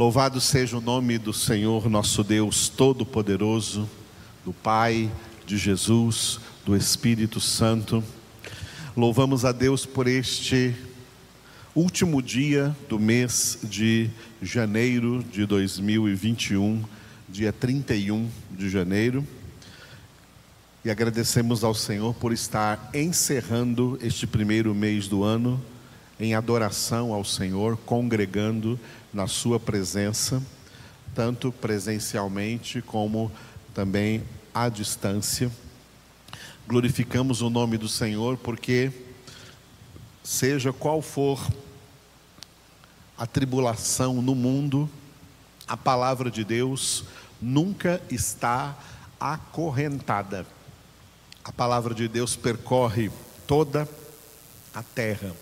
Louvado seja o nome do Senhor, nosso Deus Todo-Poderoso, do Pai, de Jesus, do Espírito Santo. Louvamos a Deus por este último dia do mês de janeiro de 2021, dia 31 de janeiro. E agradecemos ao Senhor por estar encerrando este primeiro mês do ano em adoração ao Senhor, congregando na Sua presença, tanto presencialmente como também à distância. Glorificamos o nome do Senhor porque, seja qual for a tribulação no mundo, a palavra de Deus nunca está acorrentada. A palavra de Deus percorre toda a terra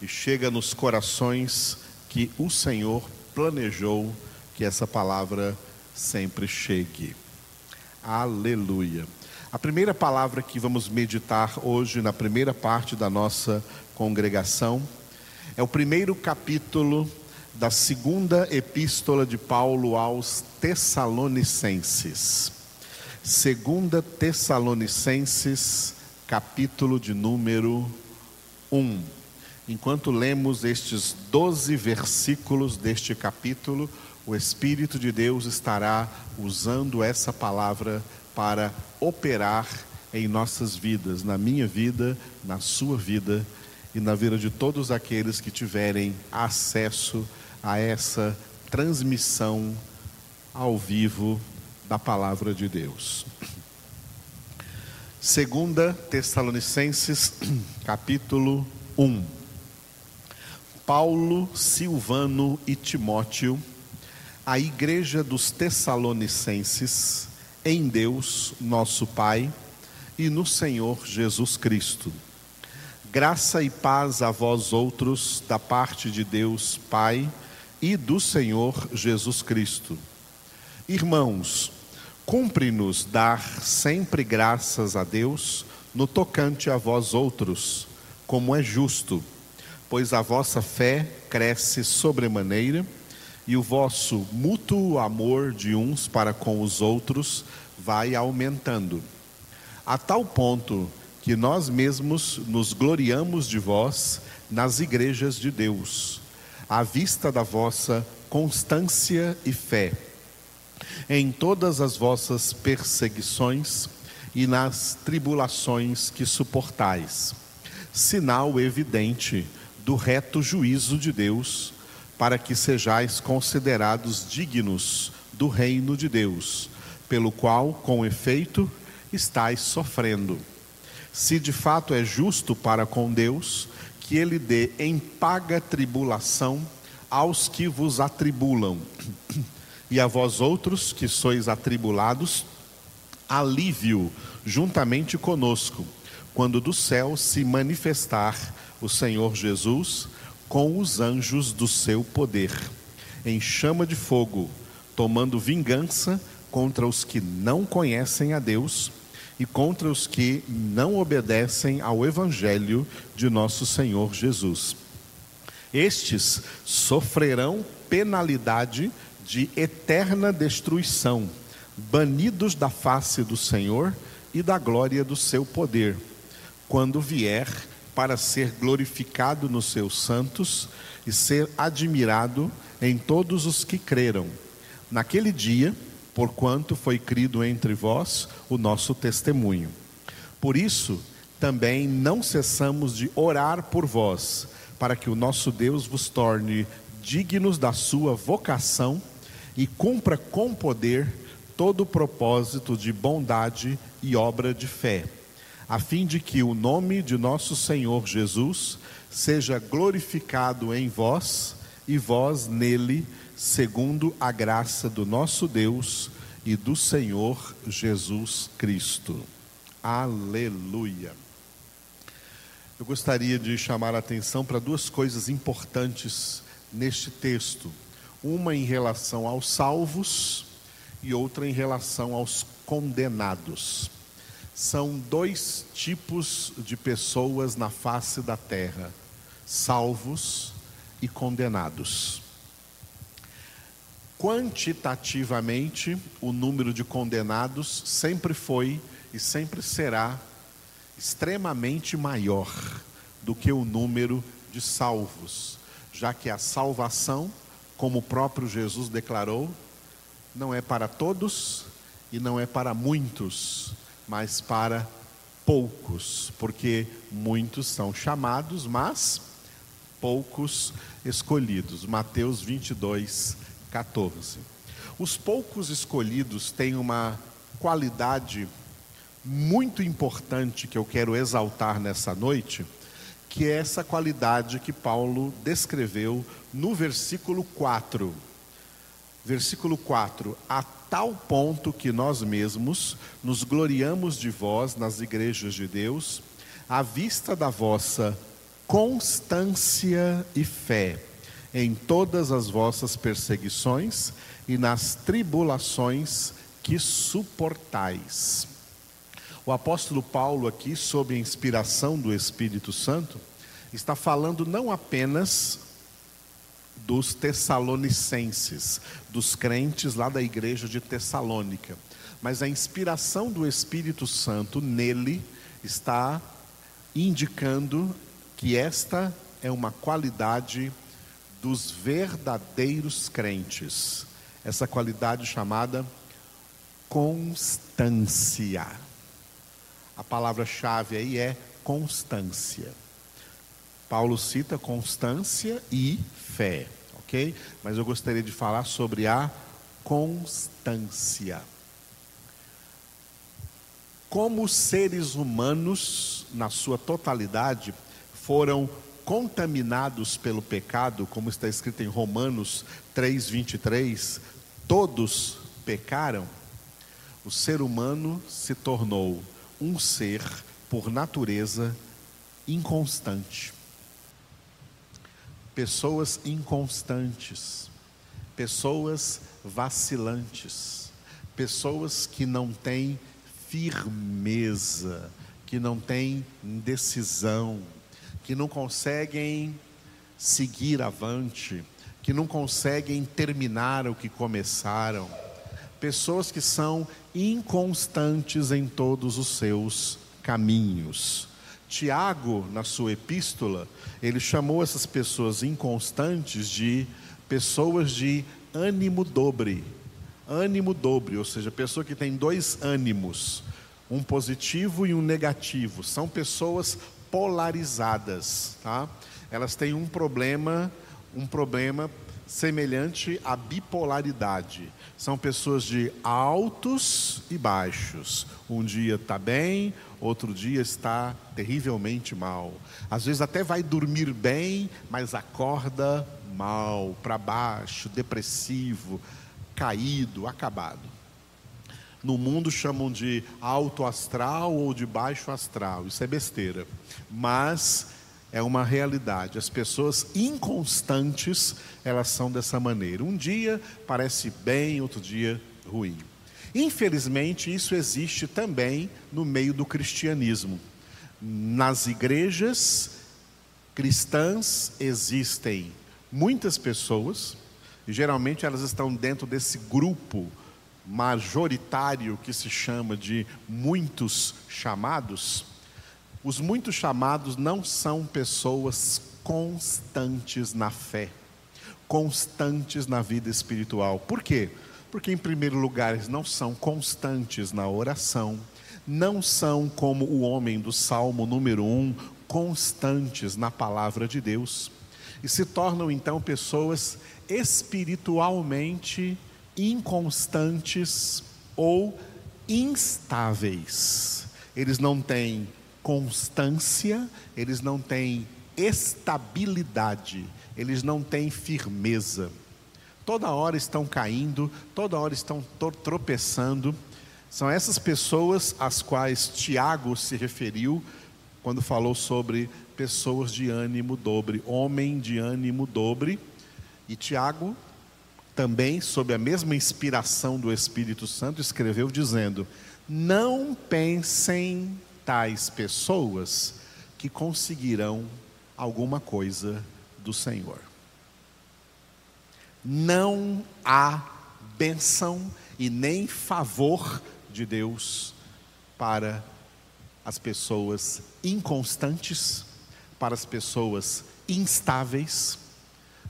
e chega nos corações que o Senhor planejou que essa palavra sempre chegue. Aleluia. A primeira palavra que vamos meditar hoje, na primeira parte da nossa congregação, é o primeiro capítulo da segunda epístola de Paulo aos Tessalonicenses. Segunda Tessalonicenses, capítulo de número 1. Enquanto lemos estes 12 versículos deste capítulo, o Espírito de Deus estará usando essa palavra para operar em nossas vidas, na minha vida, na sua vida e na vida de todos aqueles que tiverem acesso a essa transmissão ao vivo da palavra de Deus. Segunda Tessalonicenses, capítulo 1. Paulo, Silvano e Timóteo, a igreja dos Tessalonicenses, em Deus, nosso Pai, e no Senhor Jesus Cristo. Graça e paz a vós outros, da parte de Deus Pai e do Senhor Jesus Cristo. Irmãos, cumpre-nos dar sempre graças a Deus no tocante a vós outros, como é justo, pois a vossa fé cresce sobremaneira e o vosso mútuo amor de uns para com os outros vai aumentando, a tal ponto que nós mesmos nos gloriamos de vós nas igrejas de Deus, à vista da vossa constância e fé, em todas as vossas perseguições e nas tribulações que suportais, sinal evidente do reto juízo de Deus para que sejais considerados dignos do reino de Deus, pelo qual, com efeito, estáis sofrendo. Se de fato é justo para com Deus, que Ele dê em paga tribulação aos que vos atribulam, e a vós outros que sois atribulados, alívio juntamente conosco, quando do céu se manifestar o Senhor Jesus com os anjos do seu poder, em chama de fogo, tomando vingança contra os que não conhecem a Deus e contra os que não obedecem ao Evangelho de nosso Senhor Jesus. Estes sofrerão penalidade de eterna destruição, banidos da face do Senhor e da glória do seu poder, quando vier para ser glorificado nos seus santos e ser admirado em todos os que creram. Naquele dia, porquanto foi crido entre vós o nosso testemunho. Por isso, também não cessamos de orar por vós, para que o nosso Deus vos torne dignos da sua vocação e cumpra com poder todo o propósito de bondade e obra de fé a fim de que o nome de nosso Senhor Jesus seja glorificado em vós e vós nele, segundo a graça do nosso Deus e do Senhor Jesus Cristo. Aleluia. Eu gostaria de chamar a atenção para duas coisas importantes neste texto. Uma em relação aos salvos e outra em relação aos condenados são dois tipos de pessoas na face da terra: salvos e condenados. Quantitativamente, o número de condenados sempre foi e sempre será extremamente maior do que o número de salvos, já que a salvação, como o próprio Jesus declarou, não é para todos e não é para muitos, mas para poucos, porque muitos são chamados, mas poucos escolhidos. Mateus 22, 14. Os poucos escolhidos têm uma qualidade muito importante que eu quero exaltar nessa noite, que é essa qualidade que Paulo descreveu no versículo 4. Versículo 4: A tal ponto que nós mesmos nos gloriamos de vós nas igrejas de Deus, à vista da vossa constância e fé em todas as vossas perseguições e nas tribulações que suportais. O apóstolo Paulo, aqui, sob a inspiração do Espírito Santo, está falando não apenas dos tessalonicenses, dos crentes lá da igreja de Tessalônica, mas a inspiração do Espírito Santo nele está indicando que esta é uma qualidade dos verdadeiros crentes, essa qualidade chamada constância. A palavra-chave aí é constância. Paulo cita constância e fé, ok? Mas eu gostaria de falar sobre a constância. Como seres humanos, na sua totalidade, foram contaminados pelo pecado, como está escrito em Romanos 3:23, todos pecaram. O ser humano se tornou um ser, por natureza, inconstante. Pessoas inconstantes, pessoas vacilantes, pessoas que não têm firmeza, que não têm decisão, que não conseguem seguir avante, que não conseguem terminar o que começaram pessoas que são inconstantes em todos os seus caminhos. Tiago, na sua epístola, ele chamou essas pessoas inconstantes de pessoas de ânimo dobre. Ânimo dobre, ou seja, pessoa que tem dois ânimos, um positivo e um negativo. São pessoas polarizadas, tá? Elas têm um problema, um problema semelhante à bipolaridade. São pessoas de altos e baixos. Um dia está bem, outro dia está terrivelmente mal. Às vezes até vai dormir bem, mas acorda mal, para baixo, depressivo, caído, acabado. No mundo chamam de alto astral ou de baixo astral. Isso é besteira. Mas é uma realidade. As pessoas inconstantes, elas são dessa maneira. Um dia parece bem, outro dia ruim. Infelizmente, isso existe também no meio do cristianismo. Nas igrejas cristãs existem muitas pessoas, e geralmente elas estão dentro desse grupo majoritário que se chama de muitos chamados os muitos chamados não são pessoas constantes na fé, constantes na vida espiritual. Por quê? Porque, em primeiro lugar, eles não são constantes na oração, não são como o homem do Salmo número 1, constantes na palavra de Deus, e se tornam então pessoas espiritualmente inconstantes ou instáveis. Eles não têm constância, eles não têm estabilidade, eles não têm firmeza. Toda hora estão caindo, toda hora estão tropeçando. São essas pessoas às quais Tiago se referiu quando falou sobre pessoas de ânimo dobre, homem de ânimo dobre. E Tiago, também sob a mesma inspiração do Espírito Santo, escreveu dizendo: Não pensem tais pessoas que conseguirão alguma coisa do Senhor. Não há bênção e nem favor de Deus para as pessoas inconstantes, para as pessoas instáveis,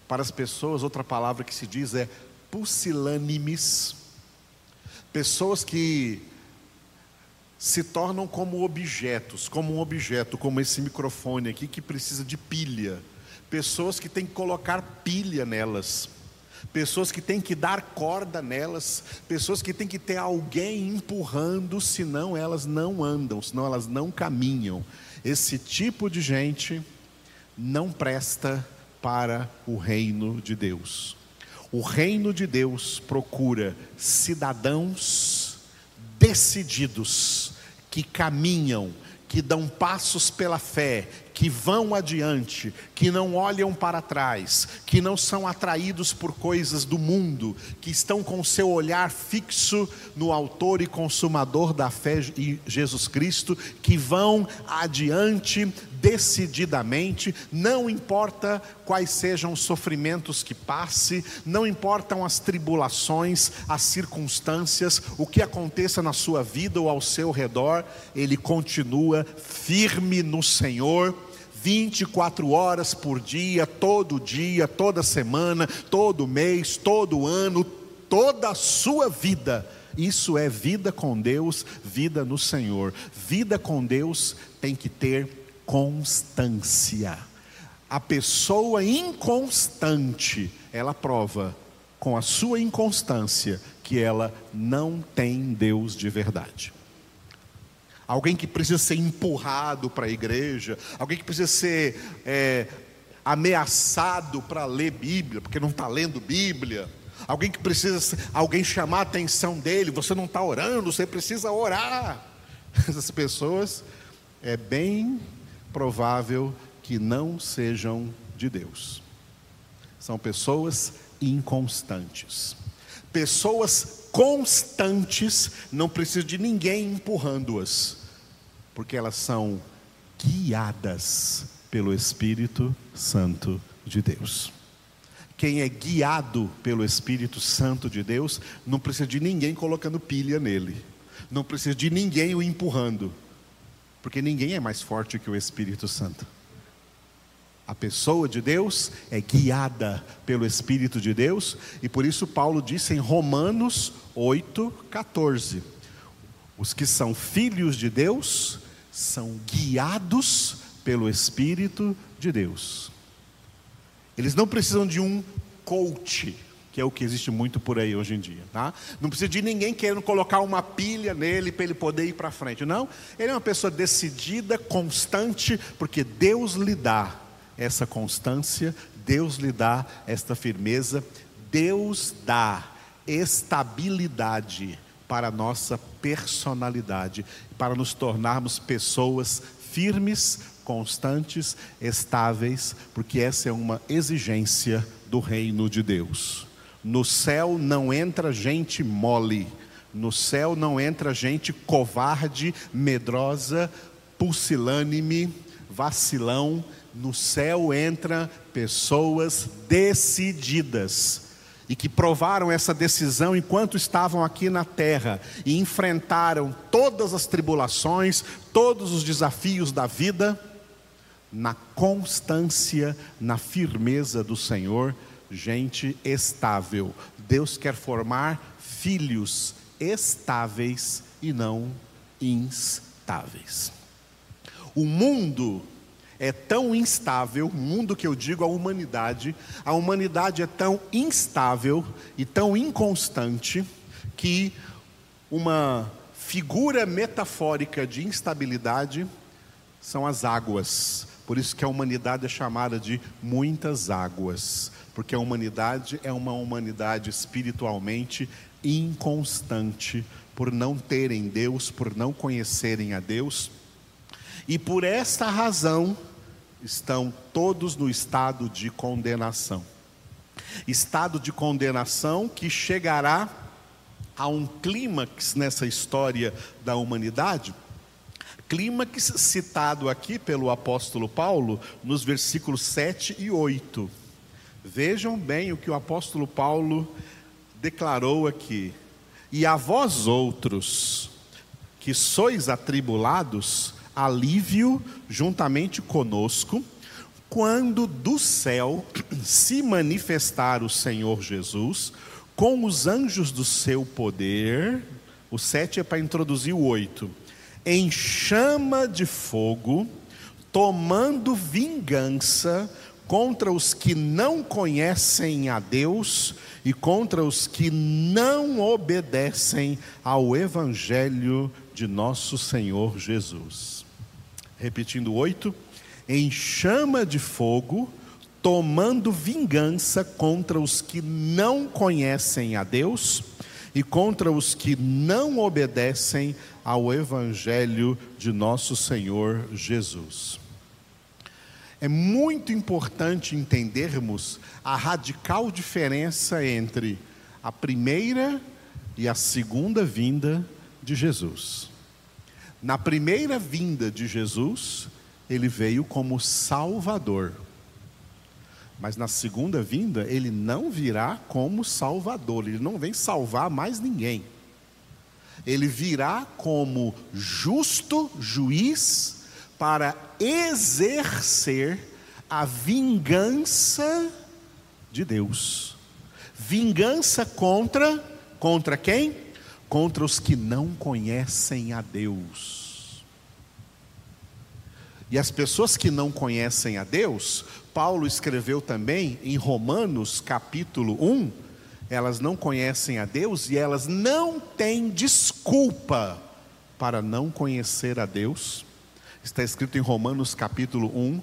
para as pessoas, outra palavra que se diz é pusilânimes, pessoas que se tornam como objetos, como um objeto, como esse microfone aqui que precisa de pilha, pessoas que têm que colocar pilha nelas pessoas que têm que dar corda nelas, pessoas que têm que ter alguém empurrando, senão elas não andam, senão elas não caminham. Esse tipo de gente não presta para o reino de Deus. O reino de Deus procura cidadãos decididos, que caminham, que dão passos pela fé, que vão adiante, que não olham para trás, que não são atraídos por coisas do mundo, que estão com seu olhar fixo no Autor e Consumador da fé Jesus Cristo, que vão adiante decididamente, não importa quais sejam os sofrimentos que passe, não importam as tribulações, as circunstâncias, o que aconteça na sua vida ou ao seu redor, ele continua firme no Senhor 24 horas por dia, todo dia, toda semana, todo mês, todo ano, toda a sua vida. Isso é vida com Deus, vida no Senhor. Vida com Deus tem que ter constância. A pessoa inconstante, ela prova com a sua inconstância que ela não tem Deus de verdade alguém que precisa ser empurrado para a igreja, alguém que precisa ser é, ameaçado para ler Bíblia, porque não está lendo Bíblia, alguém que precisa, alguém chamar a atenção dele, você não está orando, você precisa orar. Essas pessoas é bem provável que não sejam de Deus. São pessoas inconstantes. Pessoas constantes não precisam de ninguém empurrando-as porque elas são guiadas pelo Espírito Santo de Deus. Quem é guiado pelo Espírito Santo de Deus, não precisa de ninguém colocando pilha nele, não precisa de ninguém o empurrando, porque ninguém é mais forte que o Espírito Santo. A pessoa de Deus é guiada pelo Espírito de Deus, e por isso Paulo disse em Romanos 8, 14: os que são filhos de Deus são guiados pelo Espírito de Deus. Eles não precisam de um coach, que é o que existe muito por aí hoje em dia, tá? Não precisa de ninguém querendo colocar uma pilha nele para ele poder ir para frente. Não, ele é uma pessoa decidida, constante, porque Deus lhe dá essa constância, Deus lhe dá esta firmeza, Deus dá estabilidade para a nossa personalidade, para nos tornarmos pessoas firmes, constantes, estáveis, porque essa é uma exigência do reino de Deus. No céu não entra gente mole, no céu não entra gente covarde, medrosa, pusilânime, vacilão. No céu entra pessoas decididas e que provaram essa decisão enquanto estavam aqui na terra e enfrentaram todas as tribulações, todos os desafios da vida, na constância, na firmeza do Senhor, gente estável. Deus quer formar filhos estáveis e não instáveis. O mundo é tão instável, o mundo que eu digo, a humanidade, a humanidade é tão instável e tão inconstante que uma figura metafórica de instabilidade são as águas. Por isso que a humanidade é chamada de muitas águas, porque a humanidade é uma humanidade espiritualmente inconstante, por não terem Deus, por não conhecerem a Deus. E por esta razão, estão todos no estado de condenação. Estado de condenação que chegará a um clímax nessa história da humanidade. Clímax citado aqui pelo apóstolo Paulo nos versículos 7 e 8. Vejam bem o que o apóstolo Paulo declarou aqui. E a vós outros, que sois atribulados, alívio juntamente conosco, quando do céu se manifestar o Senhor Jesus, com os anjos do seu poder, o sete é para introduzir o oito, em chama de fogo, tomando vingança contra os que não conhecem a Deus e contra os que não obedecem ao Evangelho de nosso Senhor Jesus. Repetindo oito, em chama de fogo, tomando vingança contra os que não conhecem a Deus e contra os que não obedecem ao Evangelho de nosso Senhor Jesus. É muito importante entendermos a radical diferença entre a primeira e a segunda vinda de Jesus. Na primeira vinda de Jesus, ele veio como Salvador. Mas na segunda vinda, ele não virá como Salvador, ele não vem salvar mais ninguém. Ele virá como justo juiz para exercer a vingança de Deus. Vingança contra contra quem? Contra os que não conhecem a Deus. E as pessoas que não conhecem a Deus, Paulo escreveu também em Romanos capítulo 1, elas não conhecem a Deus e elas não têm desculpa para não conhecer a Deus Está escrito em Romanos capítulo 1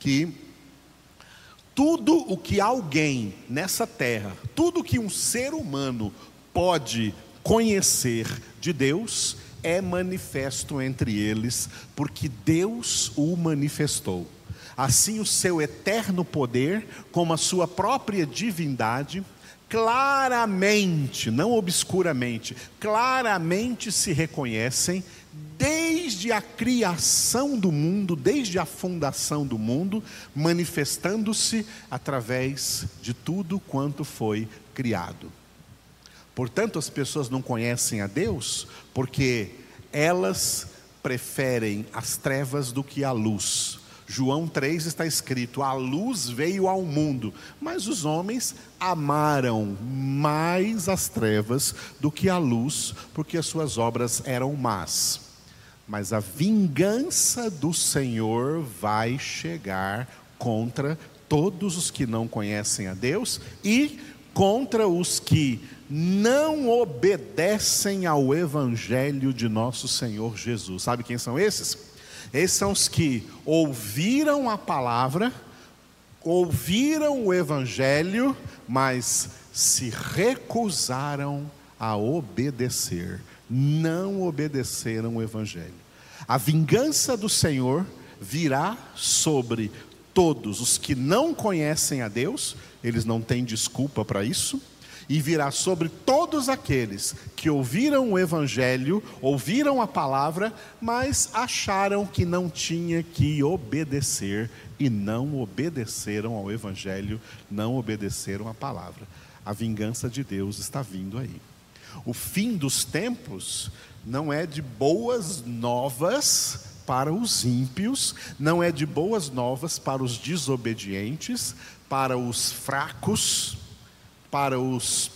que tudo o que alguém nessa terra, tudo que um ser humano pode conhecer de Deus, é manifesto entre eles, porque Deus o manifestou. Assim, o seu eterno poder, como a sua própria divindade, claramente, não obscuramente, claramente se reconhecem desde a criação do mundo, desde a fundação do mundo, manifestando-se através de tudo quanto foi criado. Portanto, as pessoas não conhecem a Deus porque elas preferem as trevas do que a luz. João 3 está escrito: A luz veio ao mundo, mas os homens amaram mais as trevas do que a luz, porque as suas obras eram más mas a vingança do Senhor vai chegar contra todos os que não conhecem a Deus e contra os que não obedecem ao Evangelho de nosso Senhor Jesus. Sabe quem são esses? Esses são os que ouviram a palavra, ouviram o Evangelho, mas se recusaram a obedecer. Não obedeceram o Evangelho. A vingança do Senhor virá sobre todos os que não conhecem a Deus, eles não têm desculpa para isso, e virá sobre todos aqueles que ouviram o Evangelho, ouviram a palavra, mas acharam que não tinha que obedecer e não obedeceram ao Evangelho, não obedeceram à palavra. A vingança de Deus está vindo aí. O fim dos tempos não é de boas novas para os ímpios, não é de boas novas para os desobedientes, para os fracos, para os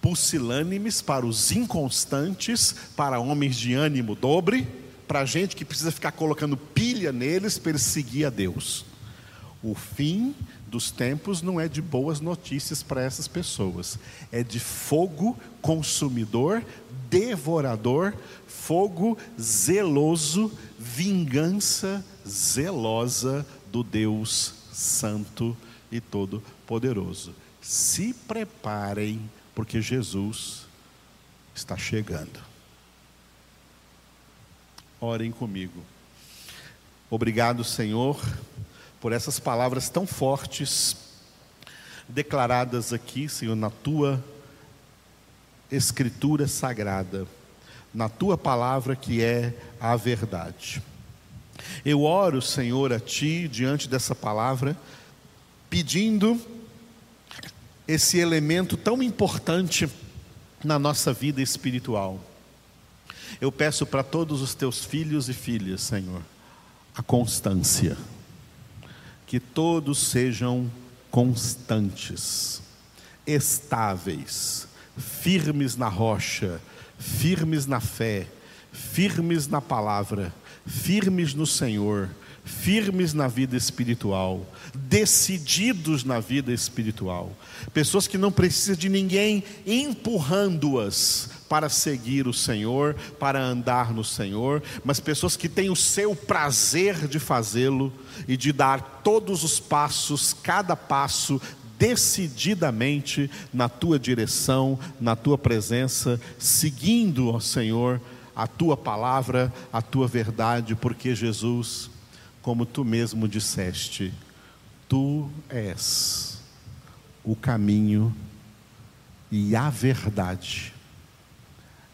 pusilânimes, para os inconstantes, para homens de ânimo dobre, para gente que precisa ficar colocando pilha neles para eles seguir a Deus. O fim dos tempos não é de boas notícias para essas pessoas, é de fogo consumidor, devorador, fogo zeloso, vingança zelosa do Deus Santo e Todo-Poderoso. Se preparem, porque Jesus está chegando. Orem comigo. Obrigado, Senhor por essas palavras tão fortes declaradas aqui, Senhor, na tua escritura sagrada, na tua palavra que é a verdade. Eu oro, Senhor, a ti diante dessa palavra, pedindo esse elemento tão importante na nossa vida espiritual. Eu peço para todos os teus filhos e filhas, Senhor, a constância. Que todos sejam constantes, estáveis, firmes na rocha, firmes na fé, firmes na palavra, firmes no Senhor, firmes na vida espiritual, decididos na vida espiritual. Pessoas que não precisam de ninguém empurrando-as para seguir o Senhor, para andar no Senhor, mas pessoas que têm o seu prazer de fazê-lo e de dar todos os passos, cada passo decididamente na tua direção, na tua presença, seguindo, ó Senhor, a tua palavra, a tua verdade, porque Jesus, como tu mesmo disseste, tu és o caminho e a verdade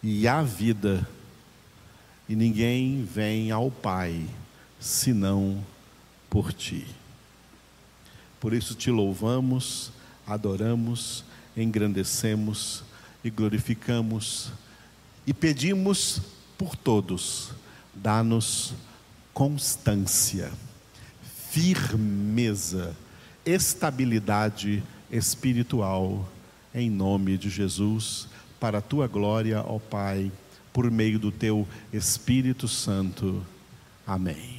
e a vida, e ninguém vem ao Pai senão por ti. Por isso te louvamos, adoramos, engrandecemos e glorificamos e pedimos por todos, dá-nos constância, firmeza, estabilidade espiritual, em nome de Jesus, para a tua glória, ó Pai, por meio do teu Espírito Santo. Amém.